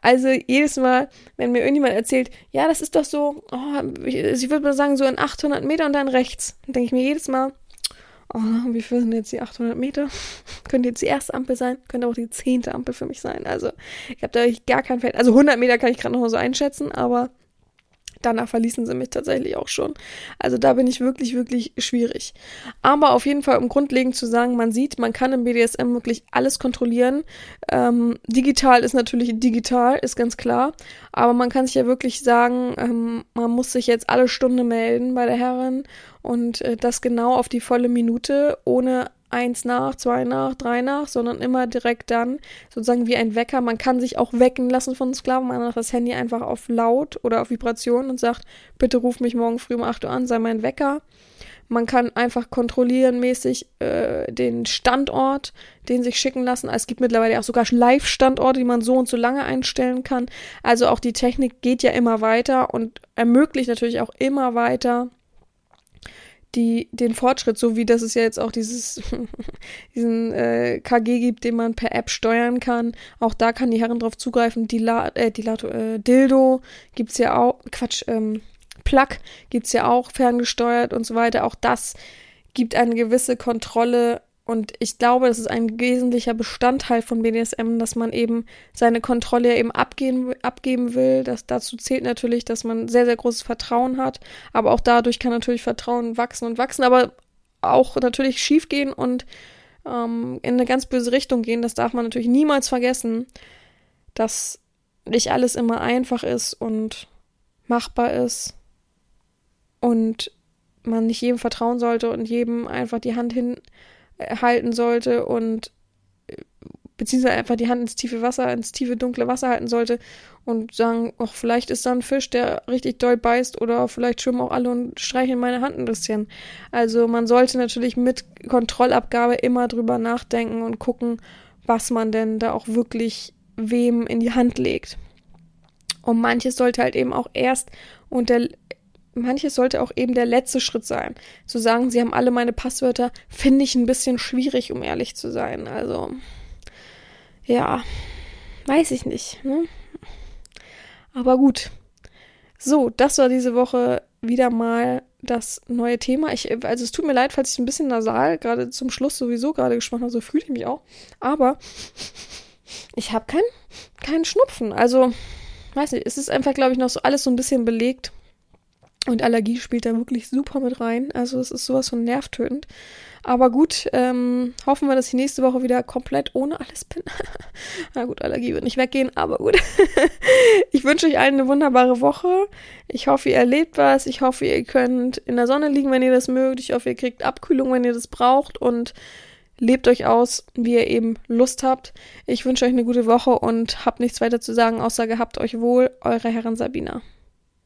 Also jedes Mal, wenn mir irgendjemand erzählt, ja, das ist doch so, oh, ich, würde mal sagen, so in 800 Meter und dann rechts, dann denke ich mir jedes Mal, oh, wie viel sind jetzt die 800 Meter? könnte jetzt die erste Ampel sein, könnte auch die zehnte Ampel für mich sein. Also ich habe da gar kein Feld. Also 100 Meter kann ich gerade noch so einschätzen, aber danach verließen sie mich tatsächlich auch schon. Also da bin ich wirklich, wirklich schwierig. Aber auf jeden Fall, um grundlegend zu sagen, man sieht, man kann im BDSM wirklich alles kontrollieren. Ähm, digital ist natürlich digital, ist ganz klar. Aber man kann sich ja wirklich sagen, ähm, man muss sich jetzt alle Stunde melden bei der Herrin und äh, das genau auf die volle Minute, ohne eins nach, zwei nach, drei nach, sondern immer direkt dann, sozusagen wie ein Wecker. Man kann sich auch wecken lassen von Sklaven. Man macht das Handy einfach auf laut oder auf Vibration und sagt, bitte ruf mich morgen früh um 8 Uhr an, sei mein Wecker. Man kann einfach kontrollieren mäßig äh, den Standort, den sich schicken lassen. Es gibt mittlerweile auch sogar Live-Standorte, die man so und so lange einstellen kann. Also auch die Technik geht ja immer weiter und ermöglicht natürlich auch immer weiter die, den Fortschritt, so wie das es ja jetzt auch dieses, diesen äh, KG gibt, den man per App steuern kann. Auch da kann die Herren drauf zugreifen. Die La äh, die Lato, äh, Dildo gibt's ja auch, Quatsch, ähm, Plug gibt's ja auch ferngesteuert und so weiter. Auch das gibt eine gewisse Kontrolle und ich glaube, das ist ein wesentlicher Bestandteil von BDSM, dass man eben seine Kontrolle eben abgeben, abgeben will. Das, dazu zählt natürlich, dass man sehr, sehr großes Vertrauen hat. Aber auch dadurch kann natürlich Vertrauen wachsen und wachsen, aber auch natürlich schiefgehen und ähm, in eine ganz böse Richtung gehen. Das darf man natürlich niemals vergessen, dass nicht alles immer einfach ist und machbar ist und man nicht jedem vertrauen sollte und jedem einfach die Hand hin halten sollte und beziehungsweise einfach die Hand ins tiefe Wasser, ins tiefe dunkle Wasser halten sollte und sagen, ach, vielleicht ist da ein Fisch, der richtig doll beißt oder vielleicht schwimmen auch alle und streicheln meine Hand ein bisschen. Also man sollte natürlich mit Kontrollabgabe immer drüber nachdenken und gucken, was man denn da auch wirklich wem in die Hand legt. Und manches sollte halt eben auch erst und der manches sollte auch eben der letzte Schritt sein. Zu sagen, sie haben alle meine Passwörter, finde ich ein bisschen schwierig, um ehrlich zu sein. Also, ja, weiß ich nicht. Ne? Aber gut. So, das war diese Woche wieder mal das neue Thema. Ich, also es tut mir leid, falls ich ein bisschen nasal gerade zum Schluss sowieso gerade gesprochen habe, so fühle ich mich auch. Aber ich habe keinen kein Schnupfen. Also, weiß nicht, es ist einfach, glaube ich, noch so alles so ein bisschen belegt. Und Allergie spielt da wirklich super mit rein. Also es ist sowas von nervtötend. Aber gut, ähm, hoffen wir, dass ich nächste Woche wieder komplett ohne alles bin. Na gut, Allergie wird nicht weggehen, aber gut. ich wünsche euch allen eine wunderbare Woche. Ich hoffe, ihr erlebt was. Ich hoffe, ihr könnt in der Sonne liegen, wenn ihr das mögt. Ich hoffe, ihr kriegt Abkühlung, wenn ihr das braucht. Und lebt euch aus, wie ihr eben Lust habt. Ich wünsche euch eine gute Woche und habt nichts weiter zu sagen, außer gehabt euch wohl, eure Herren Sabina.